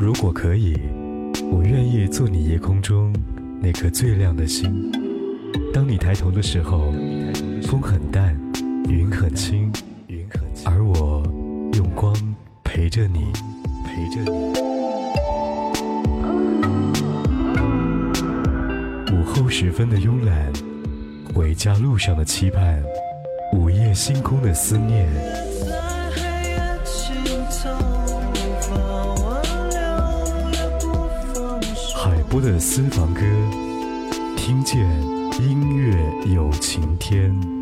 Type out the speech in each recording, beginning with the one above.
如果可以，我愿意做你夜空中那颗最亮的星。当你抬头的时候，风很淡，云很轻，而我用光陪着你，陪着你。午后时分的慵懒，回家路上的期盼，午夜星空的思念。播的私房歌，听见音乐有晴天。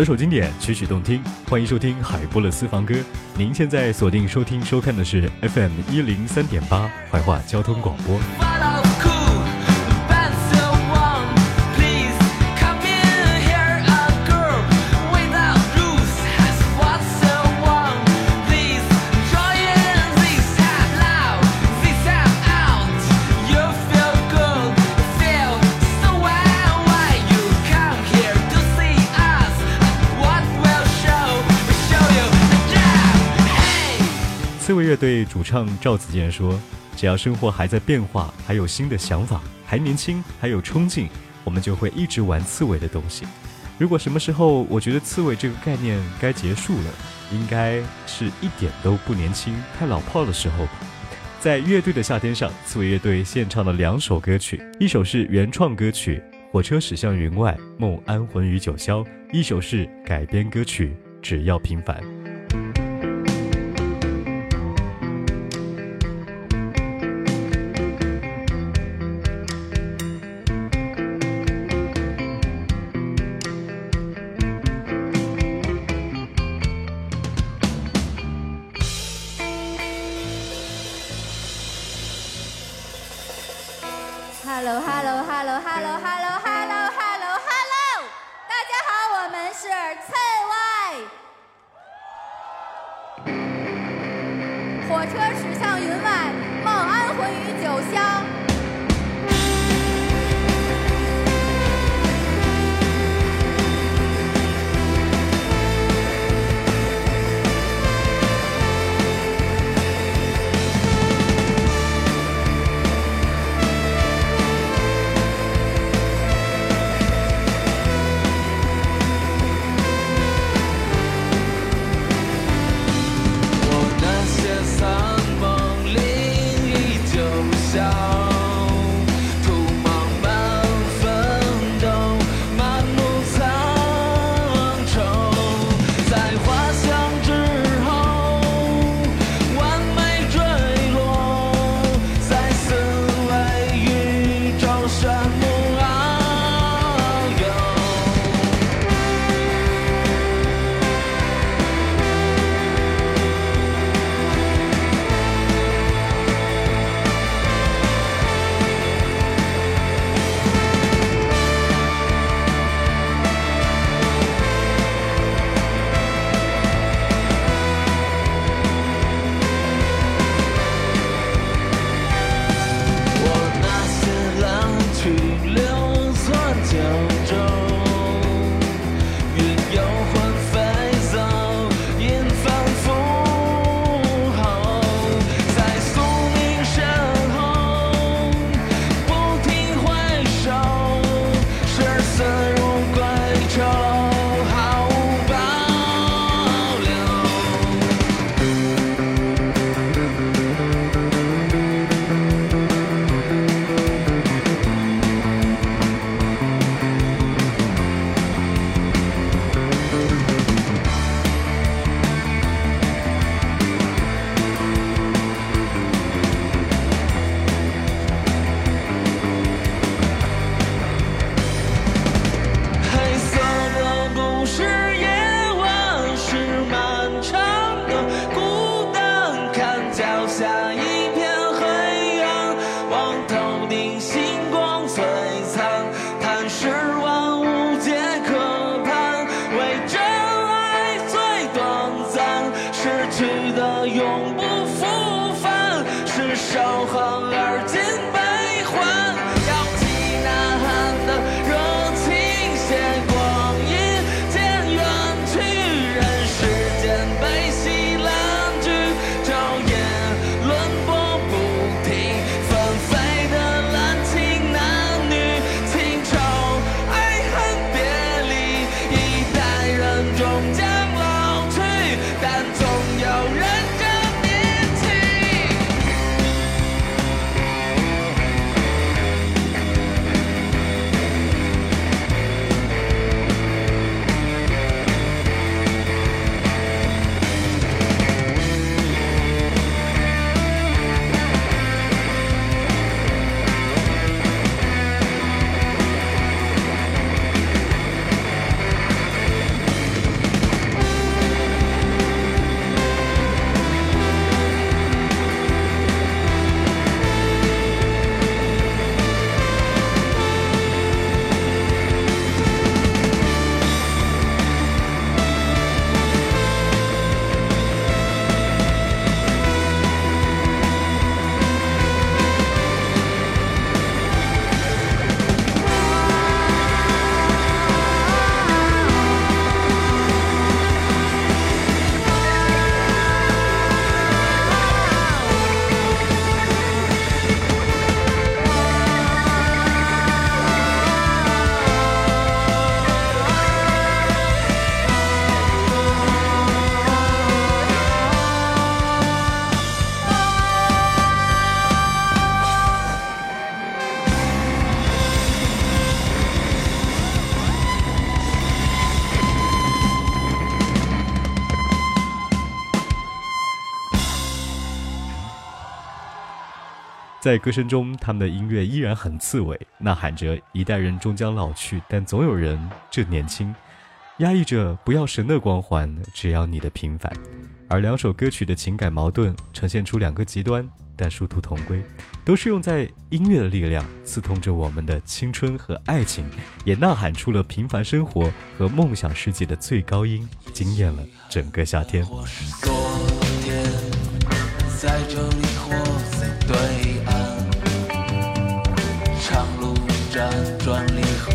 首首经典，曲曲动听，欢迎收听海波的私房歌。您现在锁定收听收看的是 FM 一零三点八怀化交通广播。乐队主唱赵子健说：“只要生活还在变化，还有新的想法，还年轻，还有冲劲，我们就会一直玩刺猬的东西。如果什么时候我觉得刺猬这个概念该结束了，应该是一点都不年轻、太老炮的时候吧。”在乐队的夏天上，刺猬乐队献唱了两首歌曲，一首是原创歌曲《火车驶向云外，梦安魂于九霄》，一首是改编歌曲《只要平凡》。火车驶向云外，梦安魂于九霄。在歌声中，他们的音乐依然很刺猬，呐喊着一代人终将老去，但总有人正年轻，压抑着不要神的光环，只要你的平凡。而两首歌曲的情感矛盾呈现出两个极端，但殊途同归，都是用在音乐的力量刺痛着我们的青春和爱情，也呐喊出了平凡生活和梦想世界的最高音，惊艳了整个夏天。在这里或在对岸，辗转离合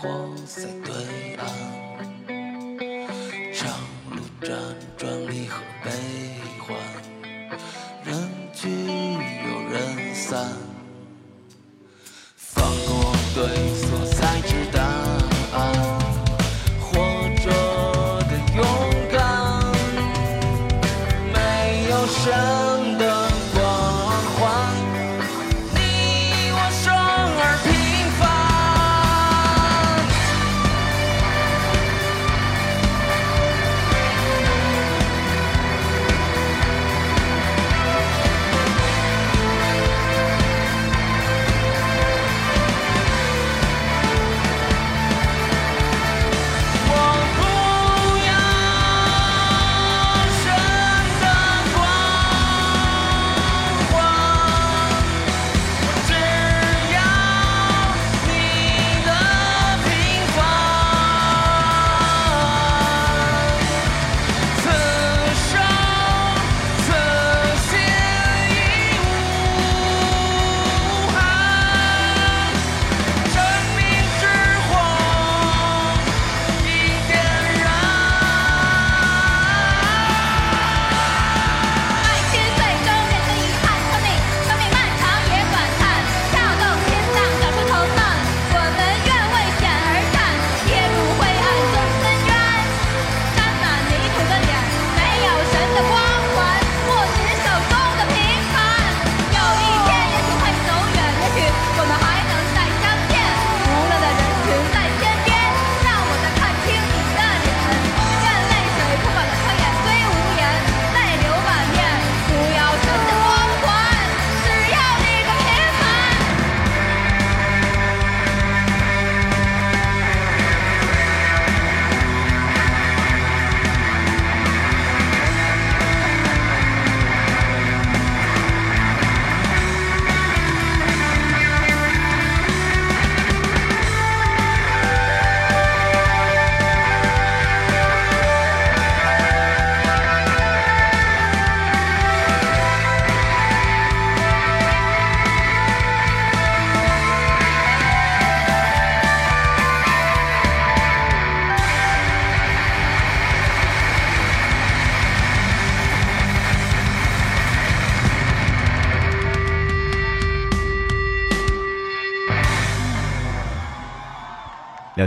黄色的。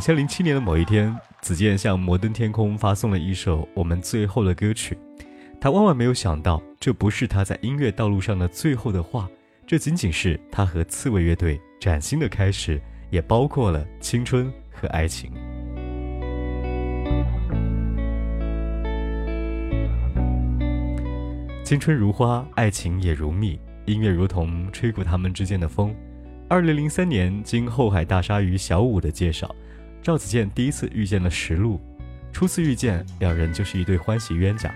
千零七年的某一天，子健向摩登天空发送了一首我们最后的歌曲。他万万没有想到，这不是他在音乐道路上的最后的话，这仅仅是他和刺猬乐队崭新的开始，也包括了青春和爱情。青春如花，爱情也如蜜，音乐如同吹过他们之间的风。二零零三年，经后海大鲨鱼小五的介绍，赵子健第一次遇见了石路。初次遇见，两人就是一对欢喜冤家，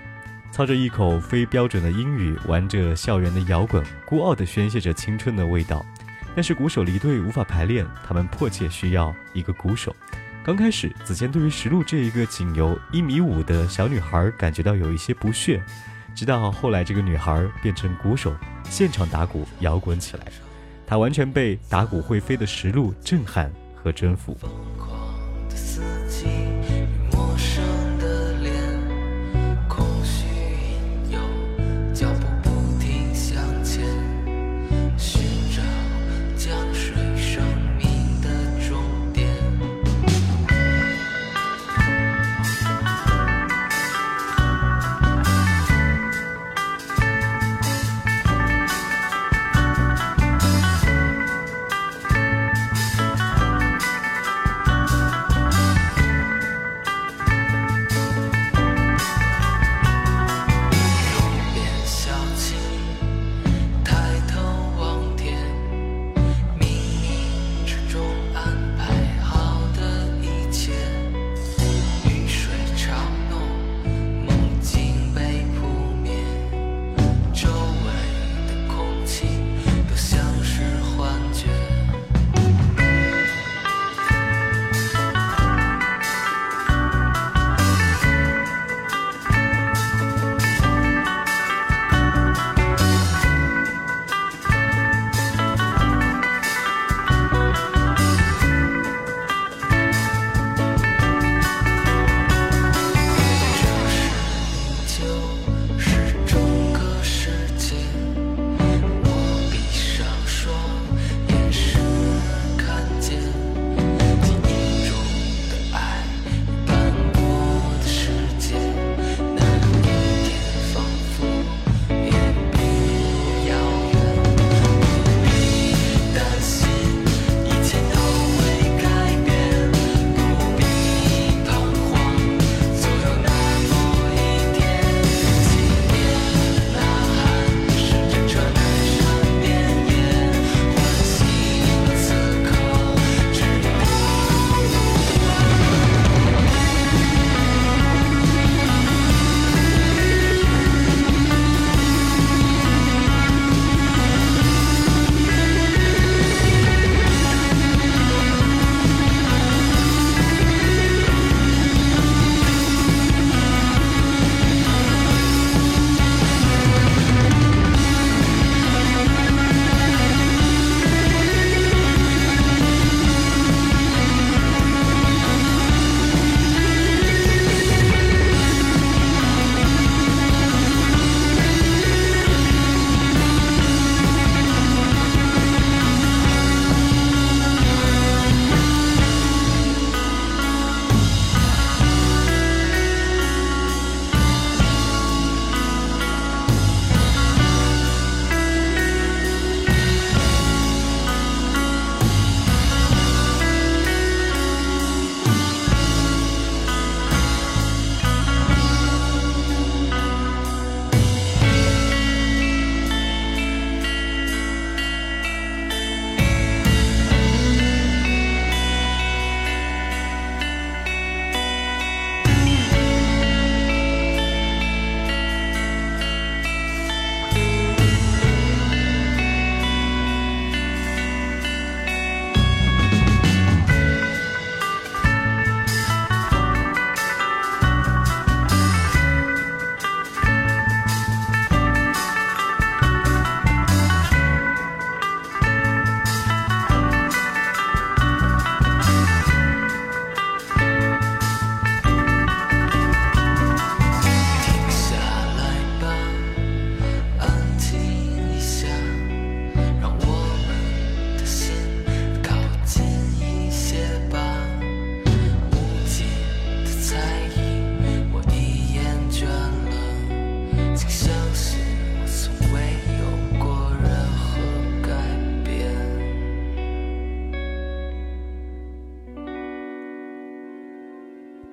操着一口非标准的英语，玩着校园的摇滚，孤傲地宣泄着青春的味道。但是鼓手离队无法排练，他们迫切需要一个鼓手。刚开始，子健对于石路这一个仅有一米五的小女孩感觉到有一些不屑。直到后来，这个女孩变成鼓手，现场打鼓摇滚起来，她完全被打鼓会飞的石路震撼和征服。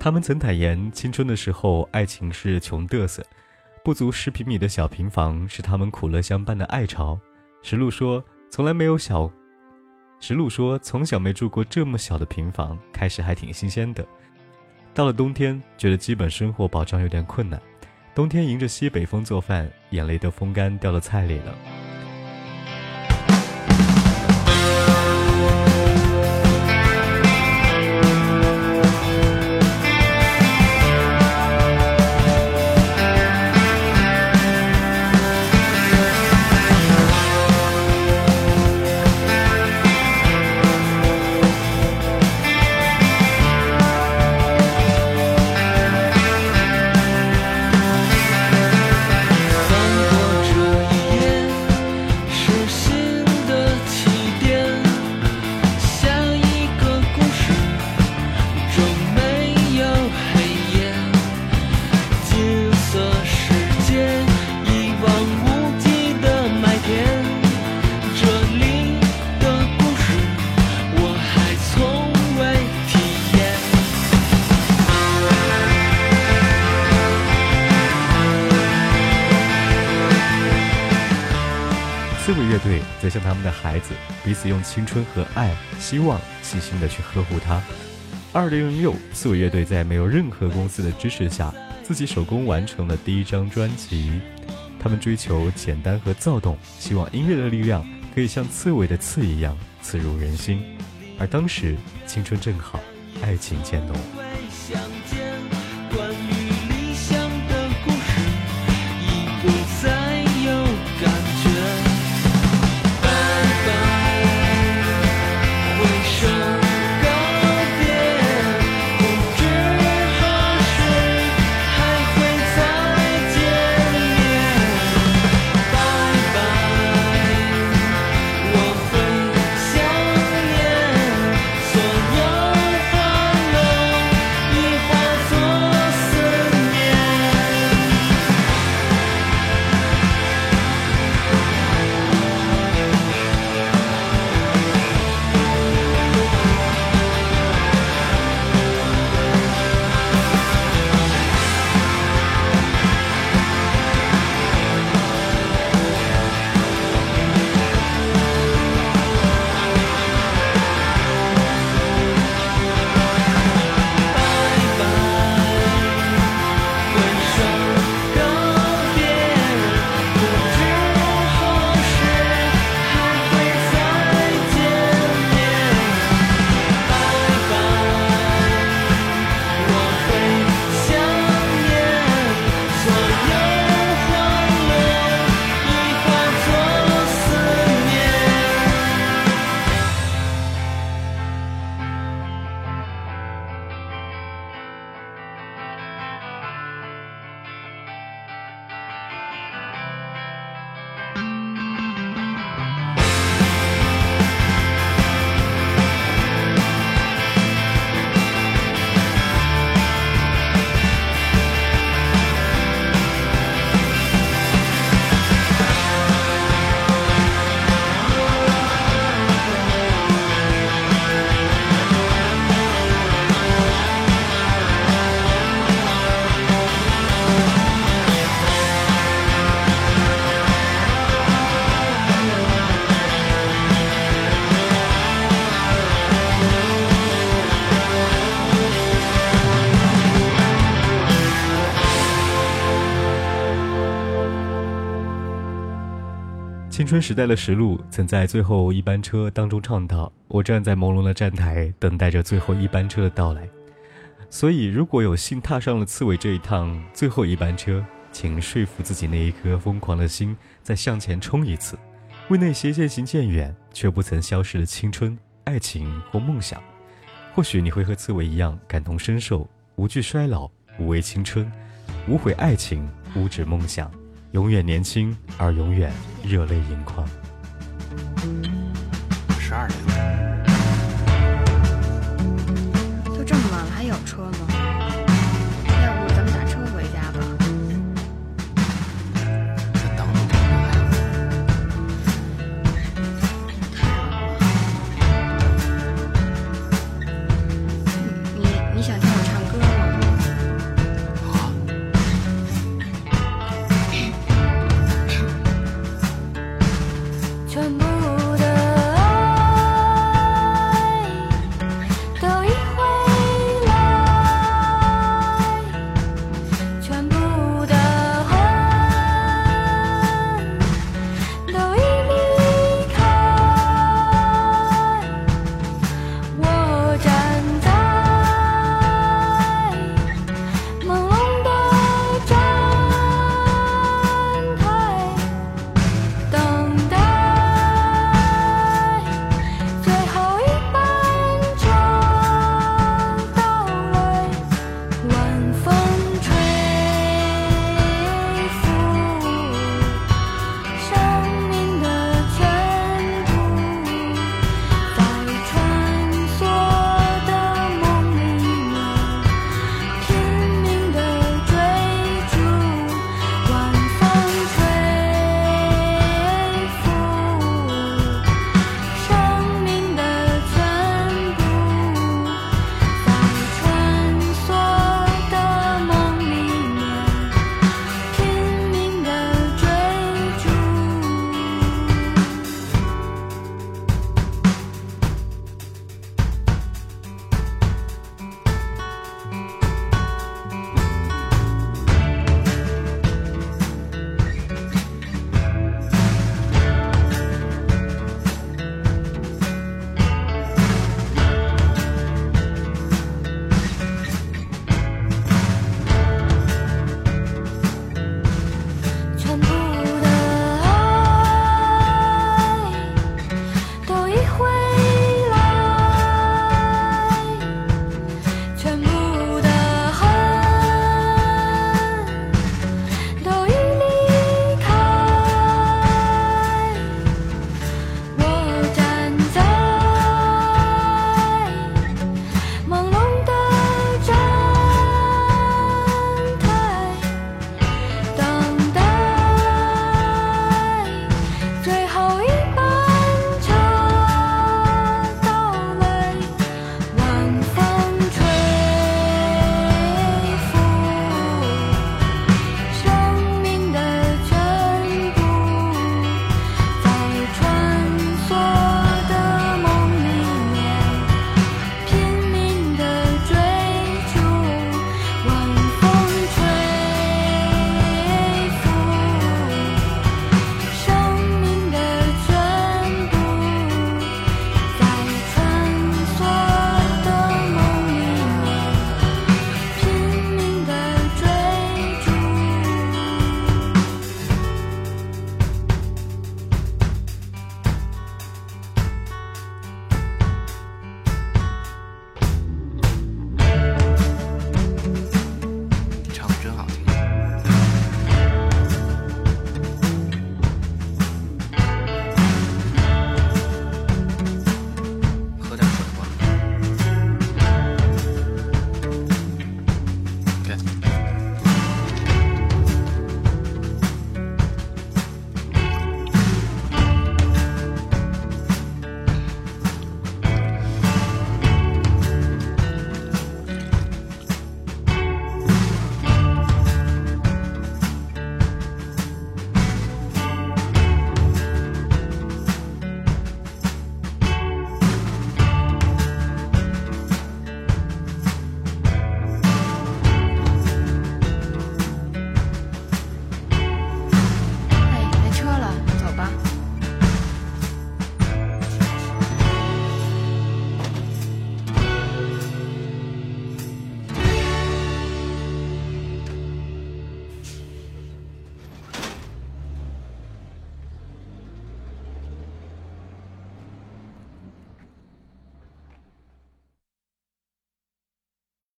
他们曾坦言，青春的时候，爱情是穷嘚瑟，不足十平米的小平房是他们苦乐相伴的爱巢。石路说，从来没有小。石路说，从小没住过这么小的平房，开始还挺新鲜的。到了冬天，觉得基本生活保障有点困难。冬天迎着西北风做饭，眼泪都风干掉到菜里了。用青春和爱、希望细心的去呵护它。二零零六，刺猬乐队在没有任何公司的支持下，自己手工完成了第一张专辑。他们追求简单和躁动，希望音乐的力量可以像刺猬的刺一样刺入人心。而当时，青春正好，爱情渐浓。春时代的石路曾在最后一班车当中唱到：“我站在朦胧的站台，等待着最后一班车的到来。”所以，如果有幸踏上了刺猬这一趟最后一班车，请说服自己那一颗疯狂的心，再向前冲一次，为那些渐行渐远却不曾消失的青春、爱情或梦想。或许你会和刺猬一样感同身受，无惧衰老，无畏青春，无悔爱情，无止梦想。永远年轻，而永远热泪盈眶。十二点。都这么晚了，还有车吗？